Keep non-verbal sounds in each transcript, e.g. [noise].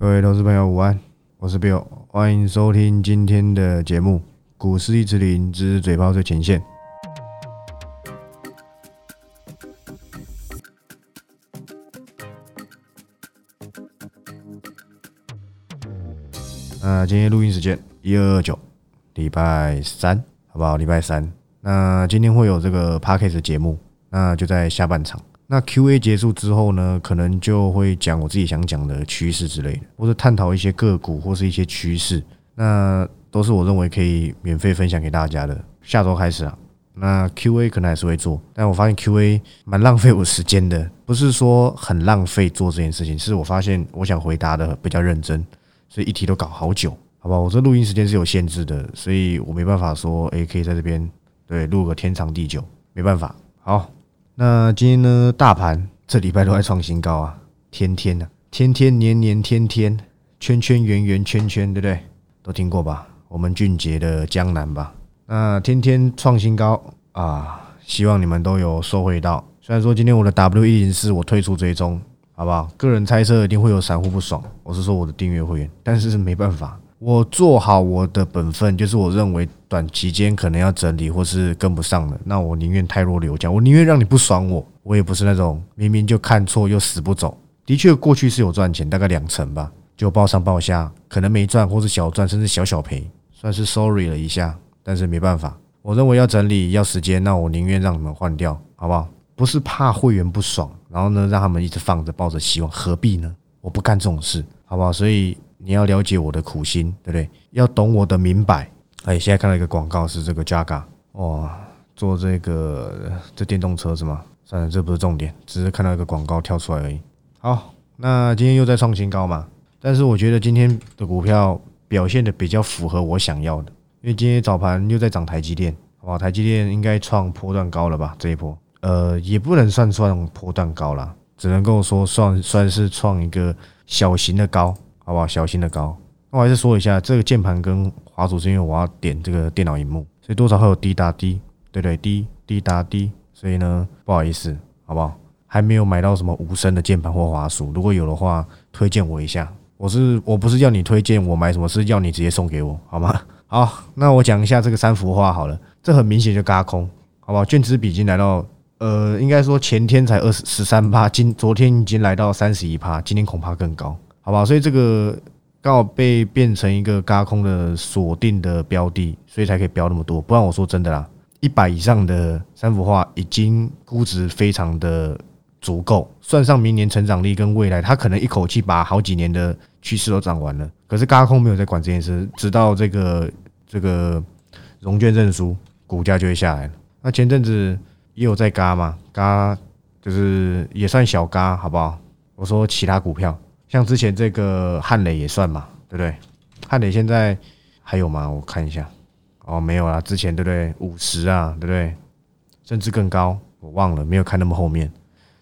各位投资朋友午安，我是 Bill，欢迎收听今天的节目《股市一直灵之嘴炮最前线》。那今天录音时间一二二九，礼拜三，好不好？礼拜三。那今天会有这个 p a c k a g e 节目，那就在下半场。那 Q&A 结束之后呢，可能就会讲我自己想讲的趋势之类的，或者探讨一些个股或是一些趋势。那都是我认为可以免费分享给大家的。下周开始啊，那 Q&A 可能还是会做，但我发现 Q&A 蛮浪费我时间的，不是说很浪费做这件事情，是我发现我想回答的比较认真，所以一题都搞好久，好吧？我这录音时间是有限制的，所以我没办法说，诶，可以在这边。对，录个天长地久，没办法。好，那今天呢，大盘这礼拜都在创新高啊，天天呢，天天年年天天，圈圈圆圆圈圈，对不对？都听过吧？我们俊杰的江南吧。那天天创新高啊，希望你们都有收回到。虽然说今天我的 W 一零四我退出追踪，好不好？个人猜测一定会有散户不爽，我是说我的订阅会员，但是没办法。我做好我的本分，就是我认为短期间可能要整理或是跟不上了，那我宁愿太弱留强，我宁愿让你不爽我，我也不是那种明明就看错又死不走。的确，过去是有赚钱，大概两成吧，就报上报下，可能没赚或是小赚，甚至小小赔，算是 sorry 了一下，但是没办法，我认为要整理要时间，那我宁愿让你们换掉，好不好？不是怕会员不爽，然后呢让他们一直放着抱着希望，何必呢？我不干这种事，好不好？所以。你要了解我的苦心，对不对？要懂我的明白。哎，现在看到一个广告是这个 Jaga，哇，做这个这电动车是吗？算了，这不是重点，只是看到一个广告跳出来而已。好，那今天又在创新高嘛？但是我觉得今天的股票表现的比较符合我想要的，因为今天早盘又在涨台积电，哇，台积电应该创波段高了吧？这一波，呃，也不能算算波段高了，只能够说算算是创一个小型的高。好不好？小型的高。那我还是说一下，这个键盘跟滑鼠是因为我要点这个电脑荧幕，所以多少会有滴答滴，对对，滴滴答滴。所以呢，不好意思，好不好？还没有买到什么无声的键盘或滑鼠，如果有的话，推荐我一下。我是我不是要你推荐我买什么，是要你直接送给我，好吗？[laughs] 好，那我讲一下这个三幅画好了，这很明显就嘎空，好不好？卷子笔已经来到，呃，应该说前天才二十十三趴，今昨天已经来到三十一趴，今天恐怕更高。好吧，所以这个刚好被变成一个嘎空的锁定的标的，所以才可以标那么多。不然我说真的啦，一百以上的三幅画已经估值非常的足够，算上明年成长力跟未来，它可能一口气把好几年的趋势都涨完了。可是嘎空没有在管这件事，直到这个这个融券认输，股价就会下来了。那前阵子也有在嘎嘛，嘎就是也算小嘎，好不好？我说其他股票。像之前这个汉磊也算嘛，对不对？汉磊现在还有吗？我看一下，哦，没有啦，之前对不对？五十啊，对不对？甚至更高，我忘了，没有看那么后面。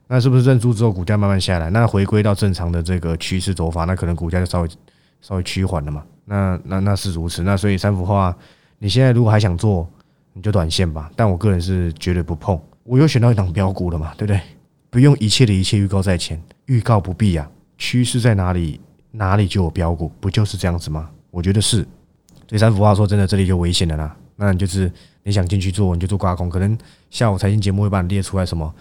那是不是认输之后股价慢慢下来？那回归到正常的这个趋势走法，那可能股价就稍微稍微趋缓了嘛？那那那是如此。那所以三幅画，你现在如果还想做，你就短线吧。但我个人是绝对不碰。我又选到一档标股了嘛，对不对？不用一切的一切预告在前，预告不必呀。趋势在哪里，哪里就有标股，不就是这样子吗？我觉得是。这三幅画说真的，这里就危险了啦。那你就是你想进去做，你就做挂空。可能下午财经节目会把你列出来什么？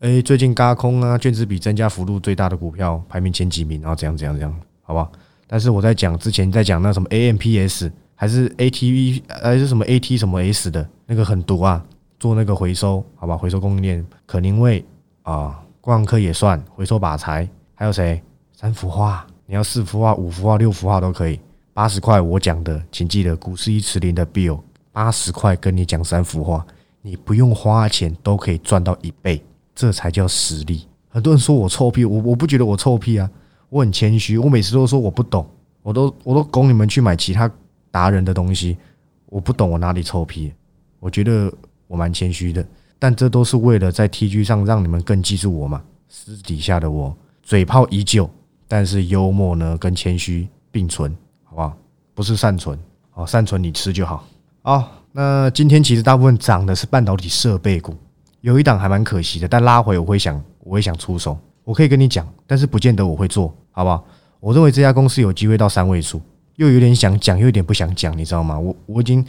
诶，最近嘎空啊，卷子比增加幅度最大的股票排名前几名，然后怎样怎样怎样，好不好？但是我在讲之前在讲那什么 AMPS 还是 ATV 还是什么 AT 什么 S 的那个很毒啊，做那个回收，好吧？回收供应链，可宁为啊，光科也算回收把材，还有谁？三幅画，你要四幅画、五幅画、六幅画都可以。八十块，我讲的，请记得股市一池林的 Bill，八十块跟你讲三幅画，你不用花钱都可以赚到一倍，这才叫实力。很多人说我臭屁，我我不觉得我臭屁啊，我很谦虚，我每次都说我不懂，我都我都拱你们去买其他达人的东西，我不懂我哪里臭屁？我觉得我蛮谦虚的，但这都是为了在 TG 上让你们更记住我嘛。私底下的我，嘴炮依旧。但是幽默呢，跟谦虚并存，好不好？不是善存哦，善存你吃就好。好，那今天其实大部分涨的是半导体设备股，有一档还蛮可惜的，但拉回我会想，我会想出手。我可以跟你讲，但是不见得我会做，好不好？我认为这家公司有机会到三位数，又有点想讲，又有点不想讲，你知道吗？我我已经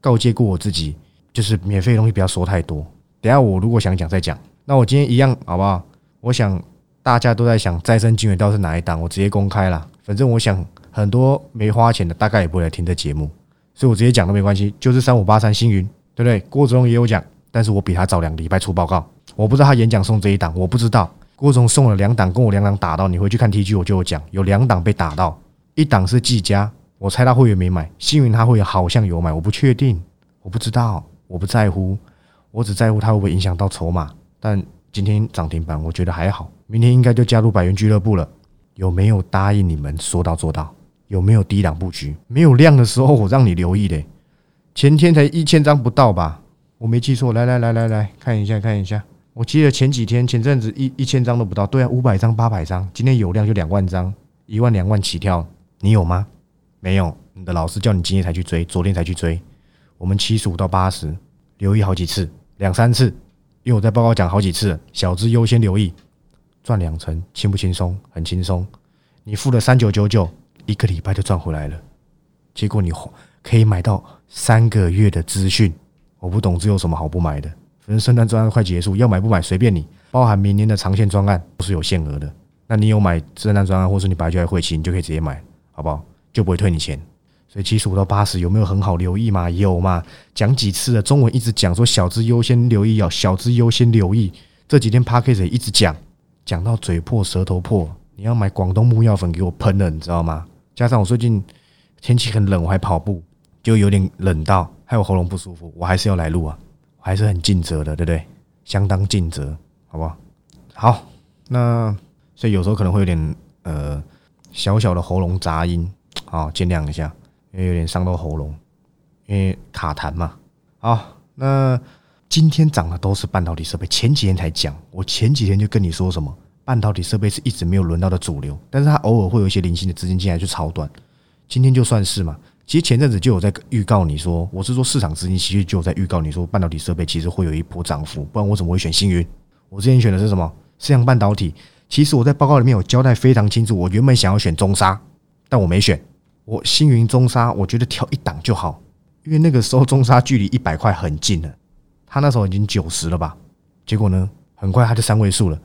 告诫过我自己，就是免费的东西不要说太多。等下我如果想讲再讲。那我今天一样好不好？我想大家都在想再生金源到底是哪一档，我直接公开了。反正我想很多没花钱的大概也不会来听这节目，所以我直接讲都没关系。就是三五八三星云，对不对？郭子龙也有讲，但是我比他早两个礼拜出报告，我不知道他演讲送这一档，我不知道。郭总送了两档，跟我两档打到，你回去看 T G 我就有讲，有两档被打到，一档是技嘉，我猜他会员没买，星云他会员好像有买，我不确定，我不知道，我不在乎，我只在乎他会不会影响到筹码。但今天涨停板，我觉得还好，明天应该就加入百元俱乐部了。有没有答应你们说到做到？有没有低档布局？没有量的时候我让你留意的，前天才一千张不到吧？我没记错，来来来来来看一下看一下。我记得前几天前阵子一一千张都不到，对啊，五百张八百张，今天有量就两万张，一万两万起跳，你有吗？没有，你的老师叫你今天才去追，昨天才去追。我们七十五到八十，留意好几次，两三次，因为我在报告讲好几次，小资优先留意，赚两成轻不轻松？很轻松，你付了三九九九，一个礼拜就赚回来了，结果你可以买到三个月的资讯，我不懂这有什么好不买的。反正圣诞专案快结束，要买不买随便你。包含明年的长线专案不是有限额的，那你有买圣诞专案，或是你本来就在会期，你就可以直接买，好不好？就不会退你钱。所以七十五到八十有没有很好留意嘛？有嘛？讲几次了？中文一直讲说小资优先留意，要小资优先留意。这几天 p a c k a g e 一直讲，讲到嘴破舌头破。你要买广东木药粉给我喷了，你知道吗？加上我最近天气很冷，我还跑步，就有点冷到，还有喉咙不舒服，我还是要来录啊。我还是很尽责的，对不对？相当尽责，好不好？好，那所以有时候可能会有点呃小小的喉咙杂音，好，见谅一下，因为有点伤到喉咙，因为卡痰嘛。好，那今天涨的都是半导体设备，前几天才讲，我前几天就跟你说什么，半导体设备是一直没有轮到的主流，但是它偶尔会有一些零星的资金进来去炒短，今天就算是嘛。其实前阵子就有在预告你说，我是说市场资金其实就有在预告你说，半导体设备其实会有一波涨幅，不然我怎么会选星云？我之前选的是什么？四阳半导体。其实我在报告里面有交代非常清楚，我原本想要选中沙，但我没选。我星云中沙，我觉得挑一档就好，因为那个时候中沙距离一百块很近了，他那时候已经九十了吧？结果呢，很快他就三位数了。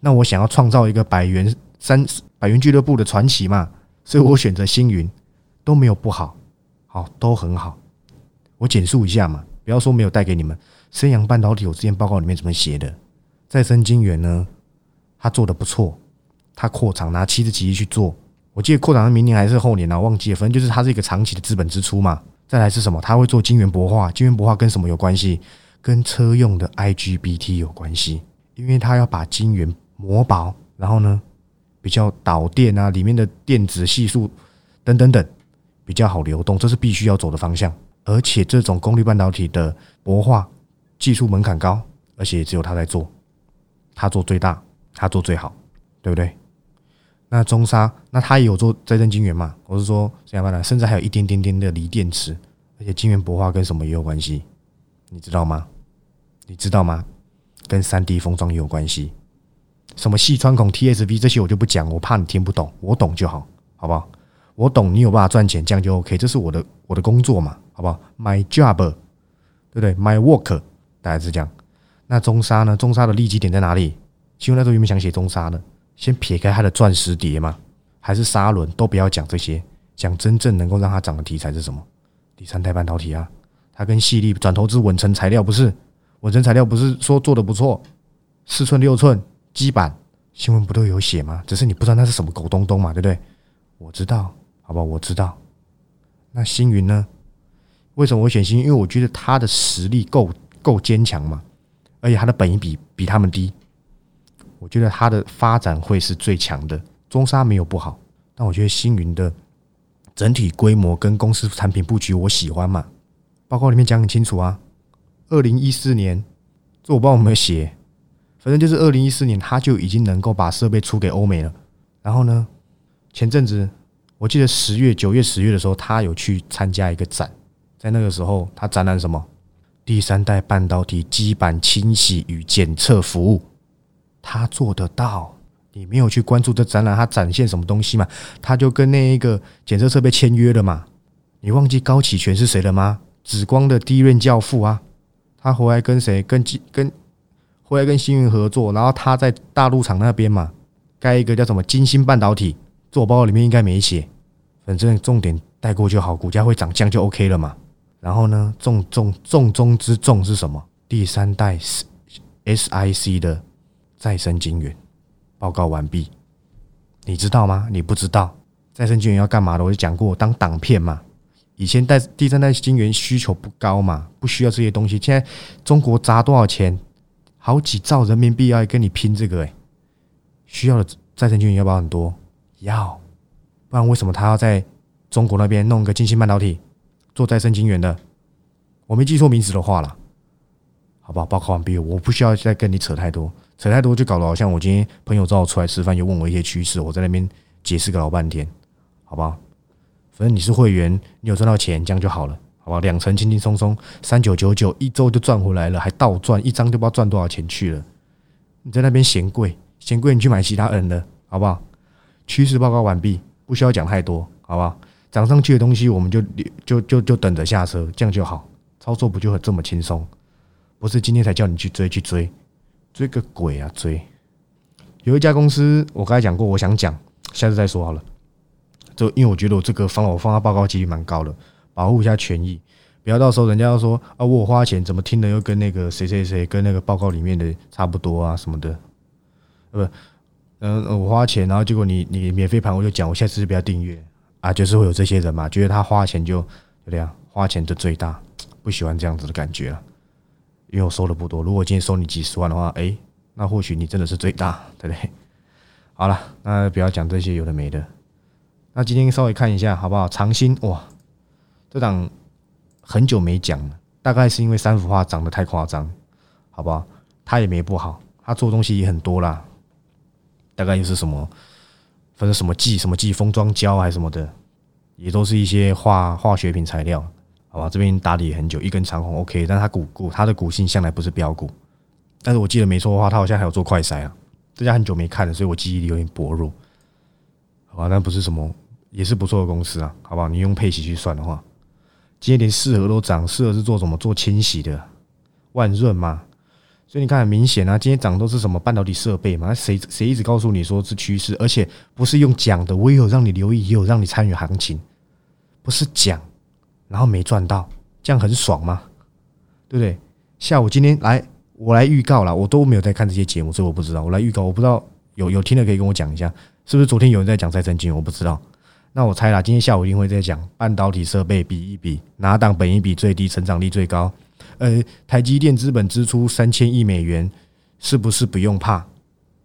那我想要创造一个百元三百元俱乐部的传奇嘛，所以我选择星云。都没有不好，好都很好。我简述一下嘛，不要说没有带给你们。升阳半导体，我之前报告里面怎么写的？再生晶圆呢？他做的不错，他扩厂拿七十几亿去做。我记得扩厂是明年还是后年啊？忘记了，反正就是它是一个长期的资本支出嘛。再来是什么？他会做晶圆薄化，晶圆薄化跟什么有关系？跟车用的 IGBT 有关系，因为他要把晶圆磨薄，然后呢比较导电啊，里面的电子系数等等等。比较好流动，这是必须要走的方向。而且这种功率半导体的薄化技术门槛高，而且只有他在做，他做最大，他做最好，对不对？那中沙，那他也有做再生晶圆嘛？我是说，这样办呢？甚至还有一点点点的锂电池，而且晶圆薄化跟什么也有关系，你知道吗？你知道吗？跟三 D 封装也有关系。什么细穿孔 TSV 这些我就不讲，我怕你听不懂，我懂就好，好不好？我懂你有办法赚钱，这样就 OK。这是我的我的工作嘛，好不好？My job，对不对？My work，大概是这样。那中沙呢？中沙的利基点在哪里？其实那时候有没有想写中沙的？先撇开它的钻石碟嘛，还是沙轮，都不要讲这些，讲真正能够让它涨的题材是什么？第三代半导体啊，它跟细粒转投资稳成材料不是？稳成材料不是说做的不错？四寸六寸基板新闻不都有写吗？只是你不知道那是什么狗东东嘛，对不对？我知道。好吧，我知道。那星云呢？为什么我选星？因为我觉得他的实力够够坚强嘛，而且他的本益比比他们低。我觉得他的发展会是最强的。中沙没有不好，但我觉得星云的整体规模跟公司产品布局我喜欢嘛。报告里面讲很清楚啊，二零一四年，这我不知道有没有写，反正就是二零一四年他就已经能够把设备出给欧美了。然后呢，前阵子。我记得十月、九月、十月的时候，他有去参加一个展，在那个时候，他展览什么？第三代半导体基板清洗与检测服务，他做得到。你没有去关注这展览它展现什么东西嘛？他就跟那一个检测设备签约了嘛？你忘记高启全是谁了吗？紫光的第一任教父啊，他回来跟谁？跟金跟回来跟星云合作，然后他在大陆厂那边嘛，盖一个叫什么金星半导体，做报告里面应该没写，反正重点带过就好，股价会涨降就 OK 了嘛。然后呢，重重重中之重是什么？第三代 SIC 的再生晶圆报告完毕，你知道吗？你不知道再生晶圆要干嘛的？我就讲过，当挡片嘛。以前代第三代晶圆需求不高嘛，不需要这些东西。现在中国砸多少钱？好几兆人民币要跟你拼这个诶，需要的再生晶圆要不要很多？要，不然为什么他要在中国那边弄个晶芯半导体做再生晶圆的？我没记错名字的话了，好不好？报告完毕，我不需要再跟你扯太多，扯太多就搞得好像我今天朋友找我出来吃饭，又问我一些趋势，我在那边解释个老半天，好不好？反正你是会员，你有赚到钱，这样就好了，好吧？两成轻轻松松，三九九九一周就赚回来了，还倒赚一张就不知道赚多少钱去了。你在那边嫌贵，嫌贵你去买其他人的，好不好？趋势报告完毕，不需要讲太多，好不好？涨上去的东西我们就就就就等着下车，这样就好。操作不就很这么轻松？不是今天才叫你去追去追，追个鬼啊！追有一家公司，我刚才讲过，我想讲，下次再说好了。就因为我觉得我这个放我放他报告几率蛮高的，保护一下权益，不要到时候人家要说啊，我花钱怎么听的又跟那个谁谁谁跟那个报告里面的差不多啊什么的，呃不，嗯我花钱，然后结果你你免费盘我就讲，我下次就不要订阅啊，就是会有这些人嘛，觉得他花钱就就这样，花钱的最大，不喜欢这样子的感觉了，因为我收的不多，如果今天收你几十万的话，哎，那或许你真的是最大，对不对？好了，那不要讲这些有的没的。那今天稍微看一下好不好？长兴哇，这档很久没讲了，大概是因为三幅画涨得太夸张，好不好？他也没不好，他做东西也很多啦，大概又是什么，反正什么剂什么剂封装胶还是什么的，也都是一些化化学品材料，好吧？这边打理很久，一根长红 OK，但它股股它的股性向来不是标股，但是我记得没错的话，它好像还有做快筛啊，这家很久没看了，所以我记忆力有点薄弱，好吧？但不是什么。也是不错的公司啊，好不好？你用配息去算的话，今天连四合都涨，四合是做什么？做清洗的，万润嘛。所以你看很明显啊，今天涨都是什么半导体设备嘛？谁谁一直告诉你说是趋势，而且不是用讲的，我也有让你留意，也有让你参与行情，不是讲，然后没赚到，这样很爽吗？对不对？下午今天来，我来预告了，我都没有在看这些节目，所以我不知道。我来预告，我不知道有有听的可以跟我讲一下，是不是昨天有人在讲再生金？我不知道。那我猜啦，今天下午一定会在讲半导体设备比一比，哪档本一比最低，成长力最高？呃，台积电资本支出三千亿美元，是不是不用怕？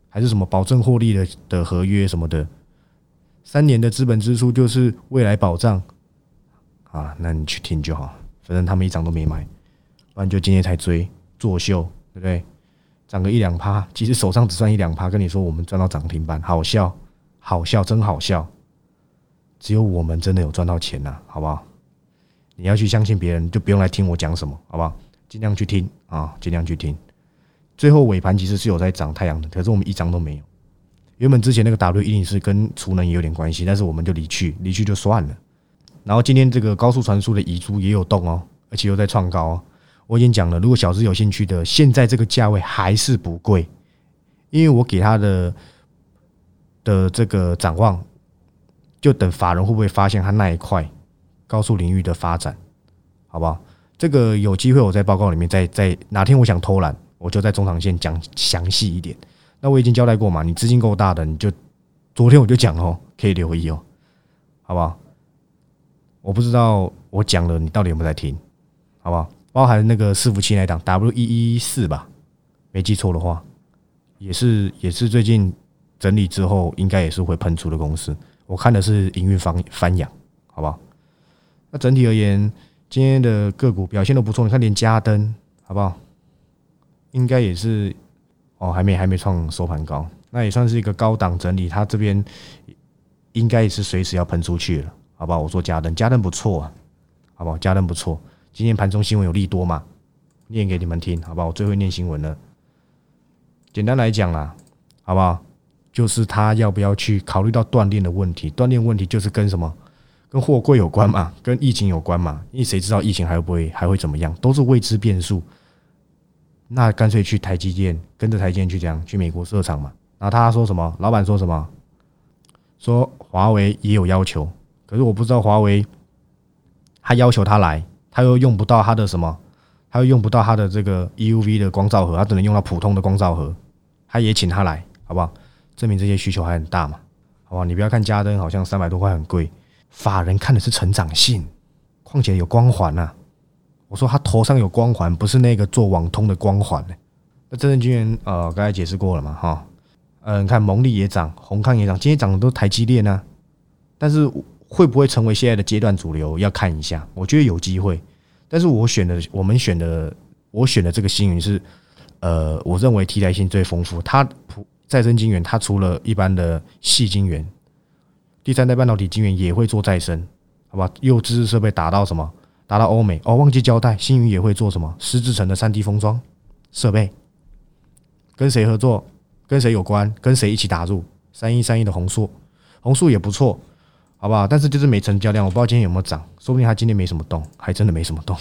还是什么保证获利的的合约什么的？三年的资本支出就是未来保障啊？那你去听就好，反正他们一张都没买，不然就今天才追作秀，对不对？涨个一两趴，其实手上只赚一两趴，跟你说我们赚到涨停板，好笑，好笑，真好笑。只有我们真的有赚到钱呐，好不好？你要去相信别人，就不用来听我讲什么，好不好？尽量去听啊，尽量去听。最后尾盘其实是有在涨太阳的，可是我们一张都没有。原本之前那个 W 一定是跟储能也有点关系，但是我们就离去，离去就算了。然后今天这个高速传输的遗珠也有动哦，而且又在创高。哦。我已经讲了，如果小资有兴趣的，现在这个价位还是不贵，因为我给他的的这个展望。就等法人会不会发现他那一块高速领域的发展，好不好？这个有机会我在报告里面再再哪天我想偷懒，我就在中长线讲详细一点。那我已经交代过嘛，你资金够大的，你就昨天我就讲哦，可以留意哦，好不好？我不知道我讲了你到底有没有在听，好不好？包含那个伺服器那档 W 一一四吧，没记错的话，也是也是最近整理之后应该也是会喷出的公司。我看的是营运方翻扬，好不好？那整体而言，今天的个股表现都不错。你看连嘉登，好不好？应该也是哦，还没还没创收盘高，那也算是一个高档整理。它这边应该也是随时要喷出去了，好不好？我说嘉登，嘉登不错啊，好不好？嘉登不错。今天盘中新闻有利多嘛？念给你们听，好不好？我最会念新闻了。简单来讲啦，好不好？就是他要不要去考虑到锻炼的问题。锻炼问题就是跟什么？跟货柜有关嘛，跟疫情有关嘛？因为谁知道疫情还会不会还会怎么样，都是未知变数。那干脆去台积电，跟着台积电去这样去美国设厂嘛。然后他说什么？老板说什么？说华为也有要求，可是我不知道华为他要求他来，他又用不到他的什么？他又用不到他的这个 EUV 的光照盒，他只能用到普通的光照盒。他也请他来，好不好？证明这些需求还很大嘛，好不好？你不要看嘉登好像三百多块很贵。法人看的是成长性，况且有光环呐。我说他头上有光环，不是那个做网通的光环呢。那真正军员呃，刚才解释过了嘛，哈，嗯，看蒙利也涨，宏康也涨，今天涨的都台积电呢。但是会不会成为现在的阶段主流，要看一下。我觉得有机会，但是我选的，我们选的，我选的这个星云是，呃，我认为替代性最丰富。它普再生晶圆，它除了一般的细晶圆。第三代半导体晶圆也会做再生，好吧？又知识设备打到什么？打到欧美哦，忘记交代，星云也会做什么？湿制成的三 D 封装设备，跟谁合作？跟谁有关？跟谁一起打入？三一三一的红树，红树也不错，好不好？但是就是没成交量，我不知道今天有没有涨，说不定它今天没什么动，还真的没什么动，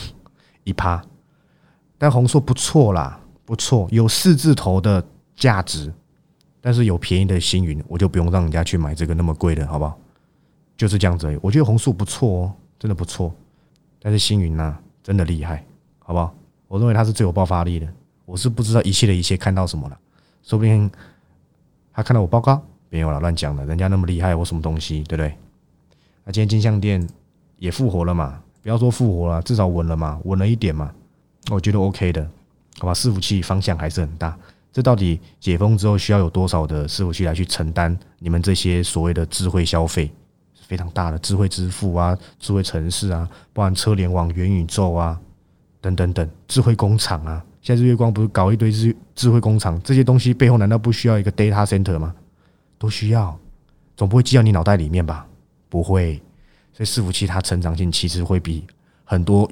一趴。但红树不错啦，不错，有四字头的价值。但是有便宜的星云，我就不用让人家去买这个那么贵的，好不好？就是这样子。我觉得红树不错哦，真的不错。但是星云呢，真的厉害，好不好？我认为它是最有爆发力的。我是不知道一切的一切看到什么了，说不定他看到我报告，没有了，乱讲的。人家那么厉害，我什么东西，对不对？那今天金项店也复活了嘛？不要说复活了，至少稳了嘛，稳了一点嘛。我觉得 OK 的，好吧？伺服器方向还是很大。这到底解封之后需要有多少的伺服器来去承担你们这些所谓的智慧消费是非常大的智慧支付啊、智慧城市啊、包含车联网、元宇宙啊等等等智慧工厂啊。现在日月光不是搞一堆智智慧工厂，这些东西背后难道不需要一个 data center 吗？都需要，总不会记到你脑袋里面吧？不会，所以伺服器它成长性其实会比很多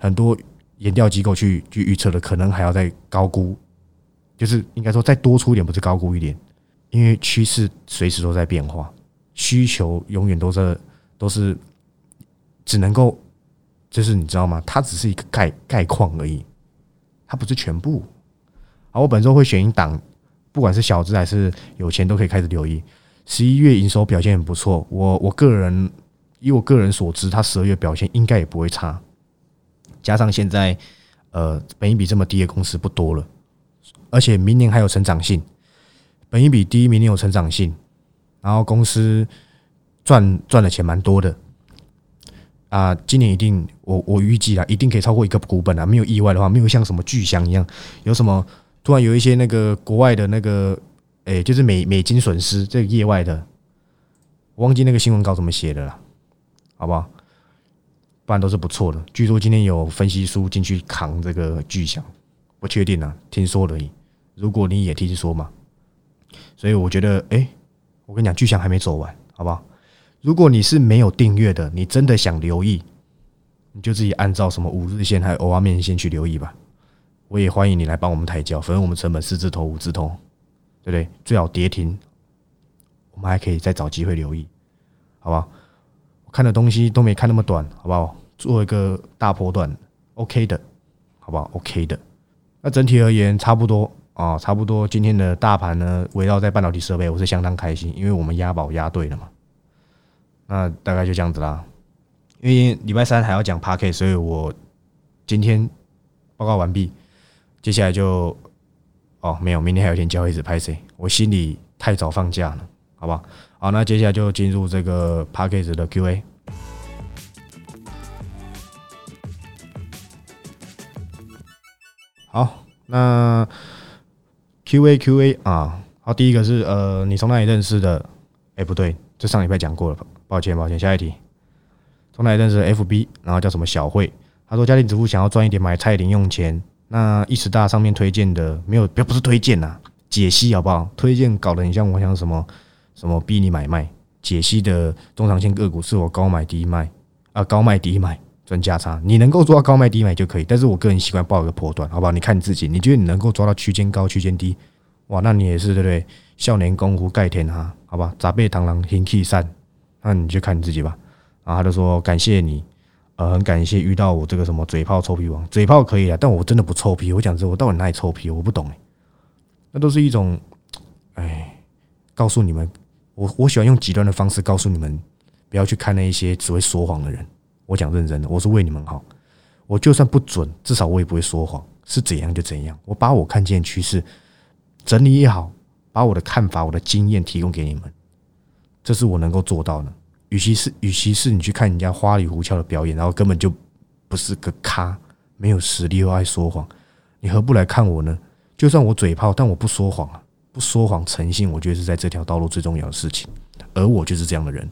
很多研调机构去去预测的可能还要再高估。就是应该说再多出一点，不是高估一点，因为趋势随时都在变化，需求永远都是都是只能够，就是你知道吗？它只是一个概概况而已，它不是全部。而，我本周会选一档，不管是小资还是有钱都可以开始留意。十一月营收表现很不错，我我个人以我个人所知，它十二月表现应该也不会差。加上现在呃，本益比这么低的公司不多了。而且明年还有成长性，本一比低，明年有成长性，然后公司赚赚的钱蛮多的，啊，今年一定我我预计啊，一定可以超过一个股本啊，没有意外的话，没有像什么巨响一样，有什么突然有一些那个国外的那个，哎，就是美美金损失这个业外的，我忘记那个新闻稿怎么写的了，好不好？不然都是不错的。据说今天有分析书进去扛这个巨响，不确定啊，听说而已。如果你也听说嘛，所以我觉得，哎，我跟你讲，巨响还没走完，好不好？如果你是没有订阅的，你真的想留意，你就自己按照什么五日线还有欧阿面线去留意吧。我也欢迎你来帮我们抬轿，反正我们成本四字头、五字头，对不对？最好跌停，我们还可以再找机会留意，好不好？我看的东西都没看那么短，好不好？做一个大波段，OK 的，好不好？OK 的。那整体而言，差不多。啊，差不多今天的大盘呢，围绕在半导体设备，我是相当开心，因为我们押宝押对了嘛。那大概就这样子啦。因为礼拜三还要讲 p a r k 所以我今天报告完毕，接下来就哦没有，明天还有一天交易日拍谁？我心里太早放假了，好不好？好，那接下来就进入这个 p a r k 的 Q&A。好，那。Q A Q A 啊，好，第一个是呃，你从哪里认识的？哎，不对，这上礼拜讲过了，抱歉抱歉。下一题，从哪里认识 F B？然后叫什么小慧？他说家庭主妇想要赚一点买菜零用钱。那一时大上面推荐的没有，不不是推荐呐，解析好不好？推荐搞得很像我像什么什么逼你买卖，解析的中长线个股是我高买低卖啊，高卖低买。赚价差，你能够做到高卖低买就可以。但是我个人习惯报一个波段，好不好？你看你自己，你觉得你能够抓到区间高、区间低，哇，那你也是对不对？少年功夫盖天哈，好吧，杂贝螳螂行气散，那你就看你自己吧。然后他就说感谢你，呃，很感谢遇到我这个什么嘴炮臭屁王，嘴炮可以啊，但我真的不臭屁。我讲这我到底哪里臭屁？我不懂哎，那都是一种，哎，告诉你们，我我喜欢用极端的方式告诉你们，不要去看那一些只会说谎的人。我讲认真的，我是为你们好。我就算不准，至少我也不会说谎，是怎样就怎样。我把我看见趋势整理也好。把我的看法、我的经验提供给你们，这是我能够做到的。与其是，与其是你去看人家花里胡哨的表演，然后根本就不是个咖，没有实力又爱说谎，你何不来看我呢？就算我嘴炮，但我不说谎啊，不说谎，诚信，我觉得是在这条道路最重要的事情。而我就是这样的人。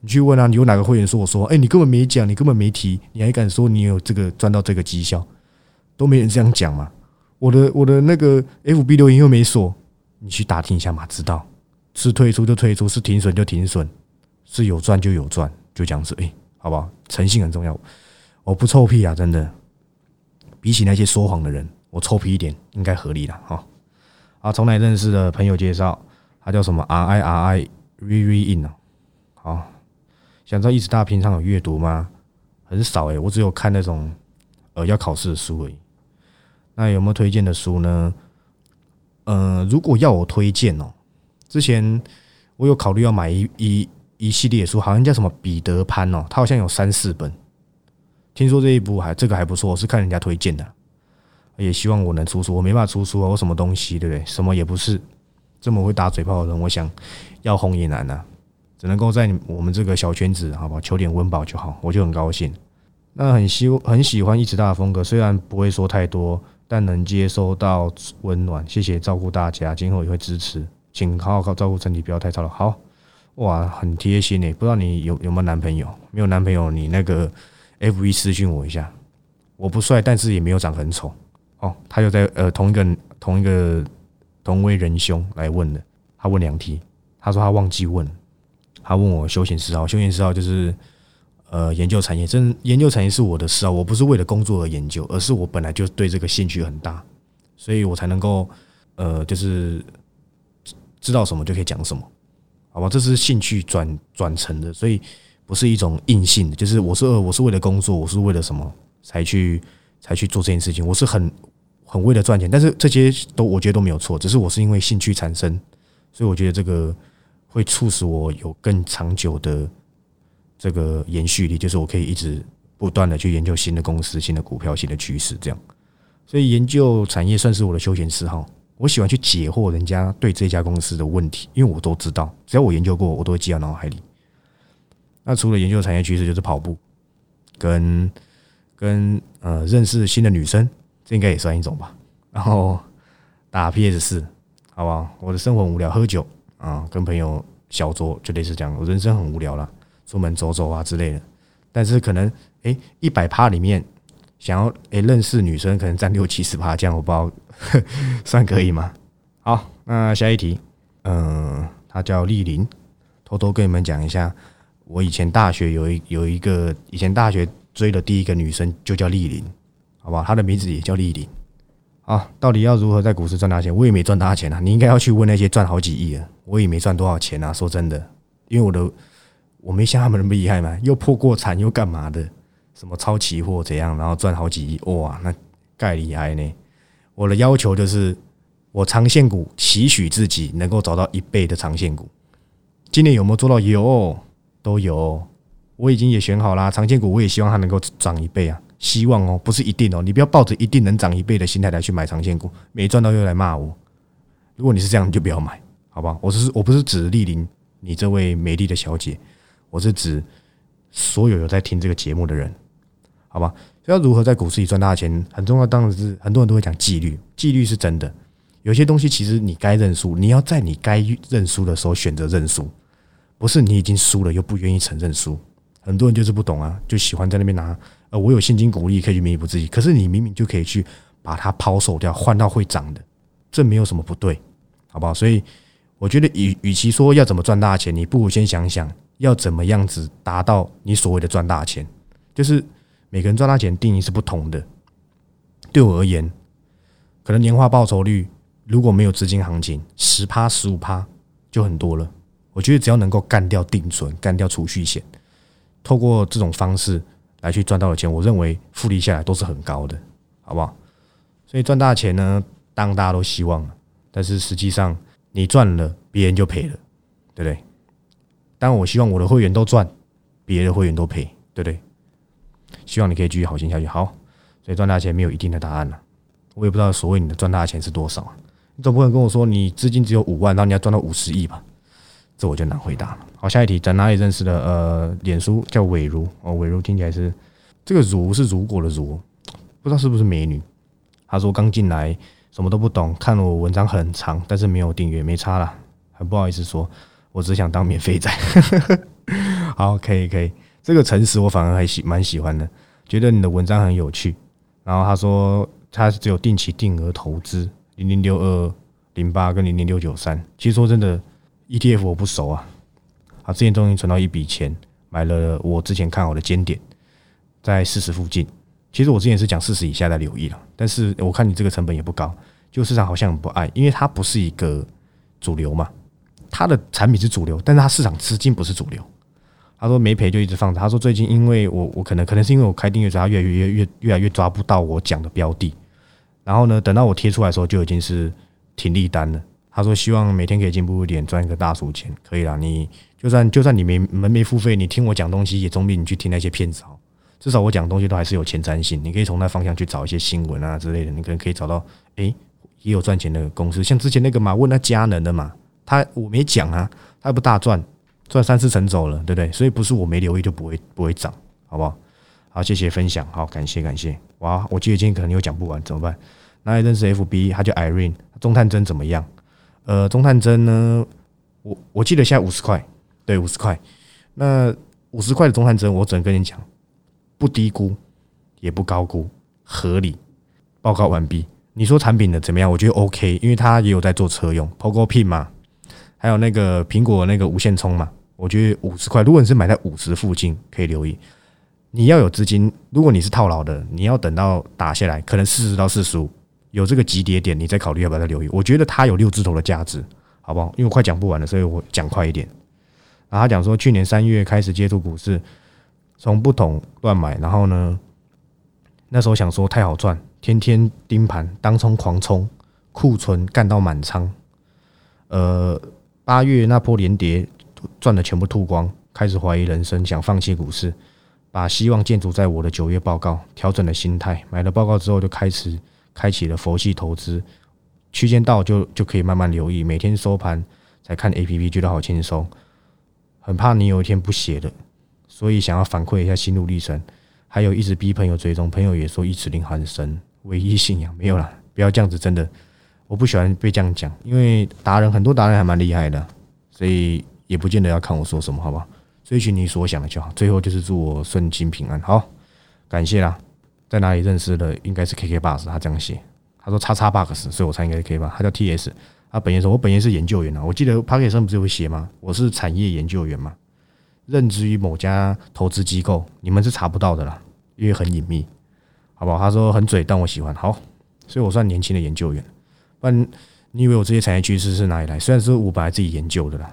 你去问啊，你有哪个会员说我说，哎，你根本没讲，你根本没提，你还敢说你有这个赚到这个绩效？都没人这样讲嘛。我的我的那个 FB 留言又没锁。你去打听一下嘛，知道是退出就退出，是停损就停损，是有赚就有赚，就这样子。哎，好不好？诚信很重要，我不臭屁啊，真的。比起那些说谎的人，我臭屁一点应该合理了哈。啊，从来认识的朋友介绍，他叫什么 R I R I R R In 啊？好，想知道一直大平常有阅读吗？很少诶，我只有看那种呃要考试的书而已。那有没有推荐的书呢？呃，如果要我推荐哦，之前我有考虑要买一一一系列书，好像叫什么彼得潘哦，他好像有三四本。听说这一部还这个还不错，我是看人家推荐的，也希望我能出书。我没办法出书啊，我什么东西对不对？什么也不是，这么会打嘴炮的人，我想要红也难呐，只能够在我们这个小圈子，好吧，求点温饱就好，我就很高兴。那很希很喜欢一直大的风格，虽然不会说太多。但能接收到温暖，谢谢照顾大家，今后也会支持，请好好照顾身体，不要太操劳。好，哇，很贴心诶，不知道你有有没有男朋友？没有男朋友，你那个 F V 私信我一下。我不帅，但是也没有长很丑。哦，他就在呃同一个同一个同为人兄来问的，他问两题，他说他忘记问，他问我休闲嗜好，休闲嗜好就是。呃，研究产业，真研究产业是我的事啊！我不是为了工作而研究，而是我本来就对这个兴趣很大，所以我才能够呃，就是知道什么就可以讲什么，好吧？这是兴趣转转成的，所以不是一种硬性的，就是我是我是为了工作，我是为了什么才去才去做这件事情？我是很很为了赚钱，但是这些都我觉得都没有错，只是我是因为兴趣产生，所以我觉得这个会促使我有更长久的。这个延续力就是我可以一直不断的去研究新的公司、新的股票、新的趋势，这样。所以研究产业算是我的休闲嗜好。我喜欢去解惑人家对这家公司的问题，因为我都知道，只要我研究过，我都会记到脑海里。那除了研究产业趋势，就是跑步，跟跟呃认识新的女生，这应该也算一种吧。然后打 PS 四，好不好？我的生活很无聊，喝酒啊，跟朋友小酌，就类似这样。我人生很无聊了。出门走走啊之类的，但是可能诶一百趴里面想要诶认识女生，可能占六七十趴，这样我不知道 [laughs] 算可以吗？好，那下一题，嗯，他叫丽玲，偷偷跟你们讲一下，我以前大学有一有一个以前大学追的第一个女生就叫丽玲，好不好？她的名字也叫丽玲。啊，到底要如何在股市赚大钱？我也没赚大钱啊，你应该要去问那些赚好几亿的，我也没赚多少钱啊。说真的，因为我的。我没像他们那么厉害嘛，又破过产又干嘛的？什么超期货怎样，然后赚好几亿哇，那盖厉害呢！我的要求就是，我长线股期许自己能够找到一倍的长线股。今年有没有做到？有，都有。我已经也选好啦，长线股我也希望它能够涨一倍啊，希望哦，不是一定哦。你不要抱着一定能涨一倍的心态来去买长线股，没赚到又来骂我。如果你是这样，你就不要买，好吧？我是我不是指莅临你这位美丽的小姐。我是指所有有在听这个节目的人，好吧？要如何在股市里赚大钱，很重要。当然是很多人都会讲纪律，纪律是真的。有些东西其实你该认输，你要在你该认输的时候选择认输，不是你已经输了又不愿意承认输。很多人就是不懂啊，就喜欢在那边拿呃，我有现金鼓励可以去弥补自己，可是你明明就可以去把它抛售掉，换到会涨的，这没有什么不对，好不好？所以我觉得，与与其说要怎么赚大钱，你不如先想想。要怎么样子达到你所谓的赚大钱？就是每个人赚大钱定义是不同的。对我而言，可能年化报酬率如果没有资金行情，十趴十五趴就很多了。我觉得只要能够干掉定存、干掉储蓄险，透过这种方式来去赚到的钱，我认为复利下来都是很高的，好不好？所以赚大钱呢，当大家都希望，但是实际上你赚了，别人就赔了，对不对？当然，我希望我的会员都赚，别的会员都赔，对不对？希望你可以继续好心下去。好，所以赚大钱没有一定的答案了，我也不知道所谓你的赚大钱是多少？你总不能跟我说你资金只有五万，然后你要赚到五十亿吧？这我就难回答了。好，下一题，在哪里认识的？呃，脸书叫伟如哦，伟如听起来是这个如是如果的如，不知道是不是美女。他说刚进来，什么都不懂，看了我文章很长，但是没有订阅，没差了，很不好意思说，我只想当免费仔。[laughs] 好，可以可以，这个诚实我反而还喜蛮喜欢的，觉得你的文章很有趣。然后他说他只有定期定额投资零零六二零八跟零零六九三，其实说真的。ETF 我不熟啊，啊，之前终于存到一笔钱，买了我之前看好的尖点，在四十附近。其实我之前是讲四十以下在留意了，但是我看你这个成本也不高，就市场好像很不爱，因为它不是一个主流嘛，它的产品是主流，但是它市场资金不是主流。他说没赔就一直放着。他说最近因为我我可能可能是因为我开订阅之后，越来越越越来越抓不到我讲的标的，然后呢，等到我贴出来的时候就已经是挺利单了。他说：“希望每天可以进步一点，赚一个大数钱，可以啦。你就算就算你没门没付费，你听我讲东西也总比你去听那些骗子好。至少我讲东西都还是有前瞻性，你可以从那方向去找一些新闻啊之类的，你可能可以找到诶也有赚钱的公司，像之前那个嘛，问那佳能的嘛，他我没讲啊，他不大赚，赚三四成走了，对不对？所以不是我没留意就不会不会涨，好不好？好，谢谢分享，好，感谢感谢。哇，我记得今天可能又讲不完，怎么办？哪里认识 FB？他叫 Irene，中探针怎么样？”呃，中探针呢，我我记得现在五十块，对，五十块。那五十块的中探针，我只能跟你讲，不低估，也不高估，合理。报告完毕。你说产品的怎么样？我觉得 OK，因为它也有在做车用，Pogo Pin 嘛，还有那个苹果那个无线充嘛。我觉得五十块，如果你是买在五十附近，可以留意。你要有资金，如果你是套牢的，你要等到打下来，可能四十到四十五。有这个急跌点，你再考虑要不要再留意。我觉得它有六字头的价值，好不好？因为我快讲不完了，所以我讲快一点。然后他讲说，去年三月开始接触股市，从不懂乱买，然后呢，那时候想说太好赚，天天盯盘，当冲狂冲，库存干到满仓。呃，八月那波连跌赚的全部吐光，开始怀疑人生，想放弃股市，把希望建筑在我的九月报告，调整了心态，买了报告之后就开始。开启了佛系投资，区间到就就可以慢慢留意，每天收盘才看 A P P，觉得好轻松。很怕你有一天不写了，所以想要反馈一下心路历程。还有一直逼朋友追踪，朋友也说一池灵很深，唯一信仰没有了，不要这样子，真的，我不喜欢被这样讲，因为达人很多达人还蛮厉害的，所以也不见得要看我说什么，好不好？追寻你所想的就好。最后就是祝我顺心平安，好，感谢啦。在哪里认识的？应该是 KK Box，他这样写。他说叉叉 Box，所以我猜应该是 K 吧。他叫 TS，他本业说，我本业是研究员啊。我记得 p a k 上不是有写吗？我是产业研究员嘛，任职于某家投资机构，你们是查不到的啦，因为很隐秘，好不好？他说很嘴，但我喜欢。好，所以我算年轻的研究员。不然你以为我这些产业趋势是哪里来？虽然是我本来自己研究的啦。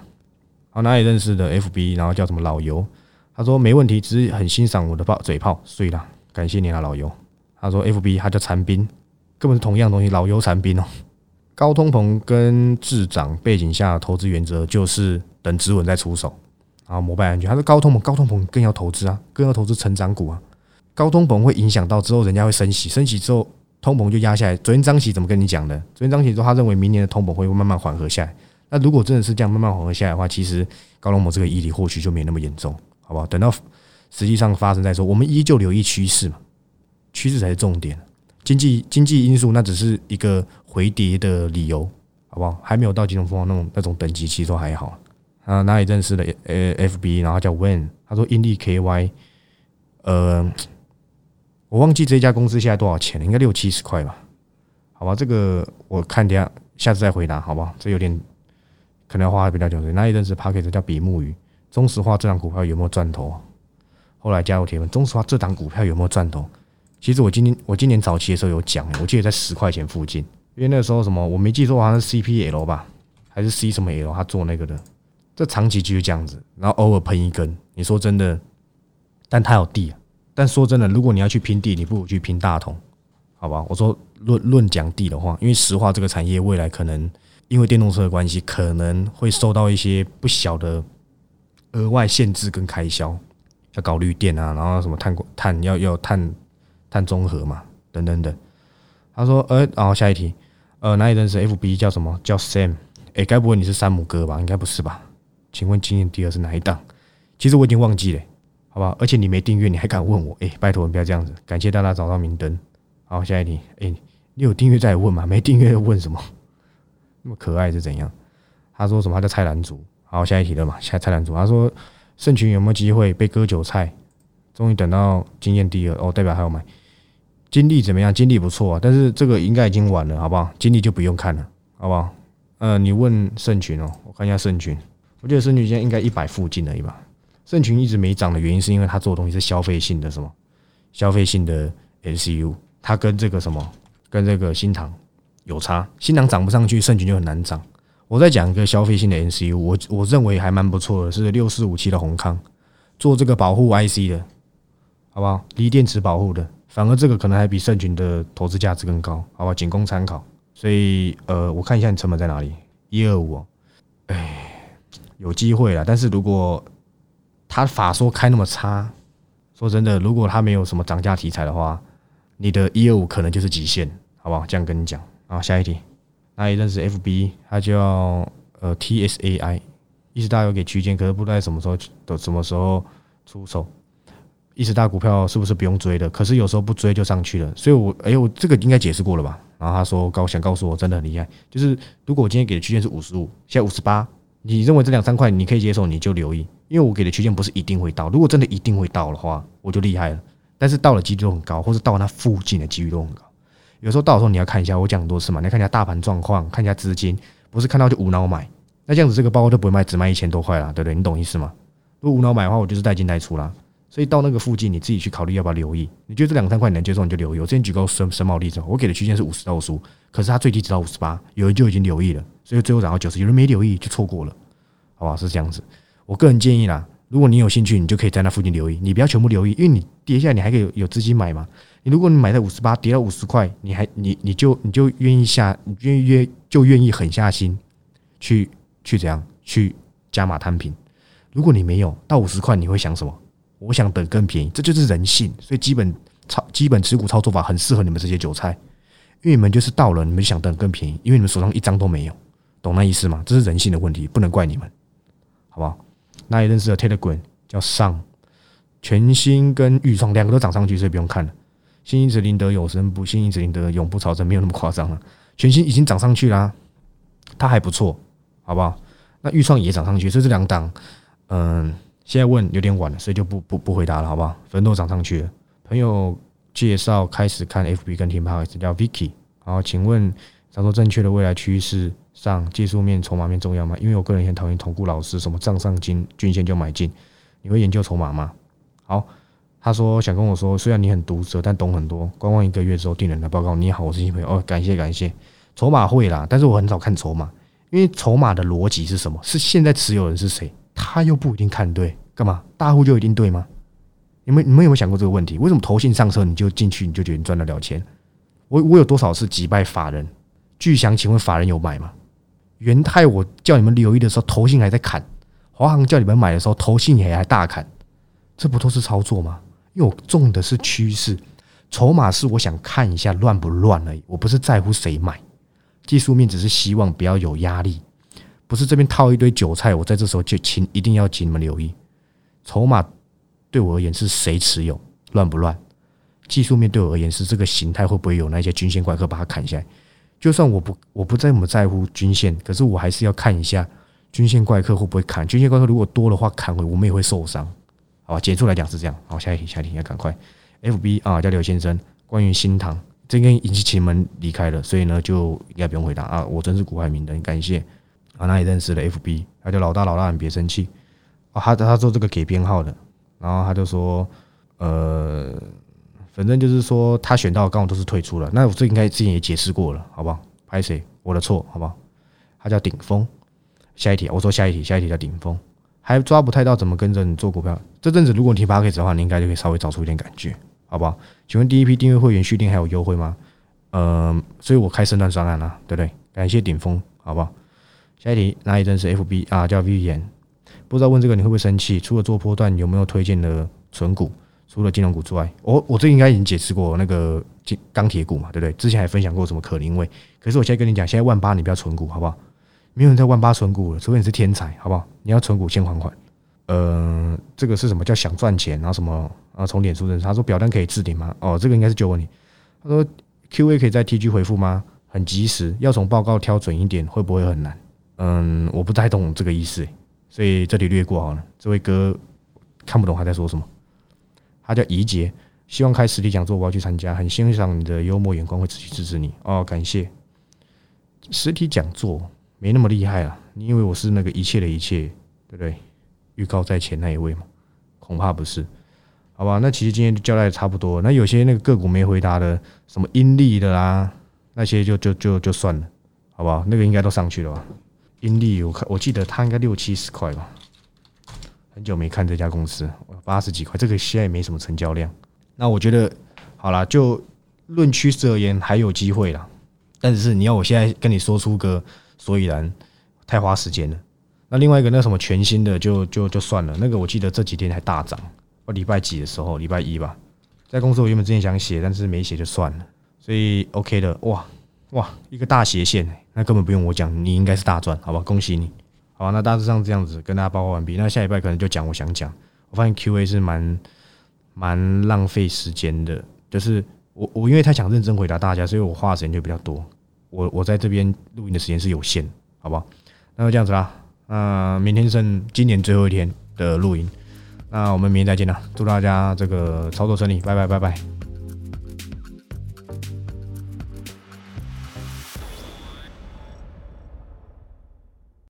好，哪里认识的 FB，然后叫什么老油？他说没问题，只是很欣赏我的炮嘴炮，碎了。感谢你啊，老尤。他说：“F B 他叫残兵，根本是同样东西。老尤残兵哦。高通膨跟滞涨背景下，投资原则就是等止稳再出手，然后膜拜安全。他说高通膨，高通膨更要投资啊，更要投资成长股啊。高通膨会影响到之后，人家会升息，升息之后通膨就压下来。昨天张喜怎么跟你讲的？昨天张喜说，他认为明年的通膨会慢慢缓和下来。那如果真的是这样慢慢缓和下来的话，其实高通膨这个议题或许就没那么严重，好不好？等到。实际上发生在说，我们依旧留意趋势嘛，趋势才是重点。经济经济因素那只是一个回跌的理由，好不好？还没有到金融风暴那种那种等级，其实都还好。啊，哪里认识的？呃，FB，然后叫 When，他说英利 KY，呃，我忘记这家公司现在多少钱了，应该六七十块吧？好吧，这个我看下下次再回答，好不好？这有点可能要花的比较久。哪里认识 p a c k e t 叫比目鱼？中石化这张股票有没有赚头？后来加入铁粉，中石化这档股票有没有赚头？其实我今年我今年早期的时候有讲，我记得在十块钱附近，因为那时候什么我没记错，好像是 CPL 吧，还是 C 什么 L，他做那个的。这长期就是这样子，然后偶尔喷一根。你说真的，但他有地。但说真的，如果你要去拼地，你不如去拼大同，好吧？我说论论讲地的话，因为石化这个产业未来可能因为电动车的关系，可能会受到一些不小的额外限制跟开销，要搞绿电啊，然后什么碳碳要要碳碳中和嘛，等等等。他说，呃，然后下一题，呃，哪里认识 FB 叫什么叫 Sam？哎，该不会你是山姆哥吧？应该不是吧？请问今年第二是哪一档？其实我已经忘记了，好吧？而且你没订阅，你还敢问我？哎，拜托你不要这样子。感谢大家找到明灯。好，下一题。哎，你有订阅再问嘛？没订阅问什么？那么可爱是怎样？他说什么？他叫菜篮族。好，下一题了嘛？下菜篮族。他说盛群有没有机会被割韭菜？终于等到经验第二哦，代表还要买。经历怎么样？经历不错啊，但是这个应该已经晚了，好不好？经历就不用看了，好不好？呃，你问盛群哦，我看一下盛群。我觉得圣群现在应该一百附近而已吧。圣群一直没涨的原因是因为它做的东西是消费性的什么？消费性的 NCU，它跟这个什么，跟这个新塘有差。新塘涨不上去，圣群就很难涨。我再讲一个消费性的 NCU，我我认为还蛮不错的，是六四五七的宏康，做这个保护 IC 的，好不好？锂电池保护的，反而这个可能还比圣群的投资价值更高，好吧？仅供参考。所以呃，我看一下你成本在哪里，一二五，哎。有机会了，但是如果他法说开那么差，说真的，如果他没有什么涨价题材的话，你的一二五可能就是极限，好不好？这样跟你讲啊。下一题，那也认识 FB，他叫呃 TSAI，意识大有给区间，可是不知道什么时候的什么时候出手。意识大股票是不是不用追的？可是有时候不追就上去了，所以我哎我这个应该解释过了吧？然后他说高想告诉我真的很厉害，就是如果我今天给的区间是五十五，现在五十八。你认为这两三块你可以接受，你就留意，因为我给的区间不是一定会到。如果真的一定会到的话，我就厉害了。但是到了几率都很高，或是到那附近的几率都很高。有时候到的时候你要看一下，我讲多次嘛，你要看一下大盘状况，看一下资金，不是看到就无脑买。那这样子这个包就不会卖，只卖一千多块啦，对不对？你懂意思吗？如果无脑买的话，我就是带进带出啦。所以到那个附近，你自己去考虑要不要留意。你觉得这两三块你能接受，你就留意。我之前举个深深毛例子，我给的区间是五十到五十五，可是它最低只到五十八，有人就已经留意了，所以最后涨到九十，有人没留意就错过了。好吧，是这样子。我个人建议啦，如果你有兴趣，你就可以在那附近留意。你不要全部留意，因为你跌下来，你还可以有有资金买嘛。你如果你买在五十八，跌到五十块，你还你你就你就愿意下，你愿意约就愿意狠下心去去怎样去加码摊平。如果你没有到五十块，你会想什么？我想等更便宜，这就是人性。所以基本操基本持股操作法很适合你们这些韭菜，因为你们就是到了，你们想等更便宜，因为你们手上一张都没有，懂那意思吗？这是人性的问题，不能怪你们。好不好？那也认识了 Telegram 叫上全新跟预创两个都涨上去，所以不用看了。新一子林德有生不，新一子林德永不超生，没有那么夸张了。全新已经涨上去啦，它还不错，好不好？那预创也涨上去，所以这两档，嗯，现在问有点晚了，所以就不不不回答了，好不好？反正都涨上去了。朋友介绍开始看 FB 跟 t 牌，m 叫 Vicky。好，请问找出正确的未来趋势？上技术面、筹码面重要吗？因为我个人很讨厌投顾老师，什么账上金均线就买进。你会研究筹码吗？好，他说想跟我说，虽然你很毒舌，但懂很多。观望一个月之后，定人来报告。你好，我是新朋友哦，感谢感谢。筹码会啦，但是我很少看筹码，因为筹码的逻辑是什么？是现在持有人是谁？他又不一定看对，干嘛？大户就一定对吗？你们你们有没有想过这个问题？为什么投信上车你就进去，你就觉得赚得了钱？我我有多少次击败法人？巨祥，请问法人有买吗？元泰，我叫你们留意的时候，投信还在砍；华航叫你们买的时候，投信也还大砍，这不都是操作吗？因为我中的是趋势，筹码是我想看一下乱不乱而已，我不是在乎谁买，技术面只是希望不要有压力，不是这边套一堆韭菜，我在这时候就请一定要请你们留意，筹码对我而言是谁持有乱不乱，技术面对我而言是这个形态会不会有那些均线怪客把它砍下来。就算我不我不这么在乎均线，可是我还是要看一下均线怪客会不会砍。均线怪客如果多的话，砍回我们也会受伤。好吧，结束来讲是这样。好，下一题，下一题要赶快。F B 啊，叫刘先生，关于新塘，这边已经请门离开了，所以呢就应该不用回答啊。我真是古海明的，感谢啊。那也认识了 F B，他叫老大老大，你别生气啊。他他做这个给编号的，然后他就说呃。反正就是说，他选到刚好都是退出了。那我这应该之前也解释过了，好不好？拍谁？我的错，好不好？他叫顶峰。下一题，我说下一题，下一题叫顶峰，还抓不太到怎么跟着你做股票。这阵子如果你听 p a c k a g e 的话，你应该就可以稍微找出一点感觉，好不好？请问第一批订阅会员续订还有优惠吗？嗯，所以我开圣诞专案了，对不对？感谢顶峰，好不好？下一题，哪一针是 FB 啊？叫 V 言，不知道问这个你会不会生气？除了做波段，有没有推荐的纯股？除了金融股之外，我我这应该已经解释过那个金钢铁股嘛，对不对？之前还分享过什么可林位，可是我现在跟你讲，现在万八你不要存股，好不好？没有人在万八存股了，除非你是天才，好不好？你要存股先还款。呃，这个是什么叫想赚钱？然后什么啊？从脸书认识他说表单可以置顶吗？哦，这个应该是就问你。他说 Q A 可以在 T G 回复吗？很及时，要从报告挑准一点，会不会很难？嗯，我不太懂这个意思，所以这里略过好了。这位哥看不懂他在说什么。他叫怡杰，希望开实体讲座，我要去参加，很欣赏你的幽默眼光，会持续支持你哦，感谢。实体讲座没那么厉害啊，你以为我是那个一切的一切，对不对？预告在前那一位吗？恐怕不是，好吧？那其实今天就交代的差不多，那有些那个个股没回答的，什么阴利的啦，那些就就就就算了，好不好？那个应该都上去了吧？阴利我看我记得它应该六七十块吧。很久没看这家公司，八十几块，这个现在也没什么成交量。那我觉得好了，就论趋势而言还有机会啦。但是你要我现在跟你说出个所以然，太花时间了。那另外一个那什么全新的就就就算了，那个我记得这几天还大涨。我礼拜几的时候，礼拜一吧，在公司我原本之前想写，但是没写就算了。所以 OK 的，哇哇一个大斜线，那根本不用我讲，你应该是大赚，好吧？恭喜你。好，那大致上这样子跟大家报告完毕。那下一拜可能就讲我想讲。我发现 Q A 是蛮蛮浪费时间的，就是我我因为太想认真回答大家，所以我花的时间就比较多。我我在这边录音的时间是有限，好不好？那就这样子啦。那明天剩今年最后一天的录音，那我们明天再见啦。祝大家这个操作顺利，拜拜拜拜。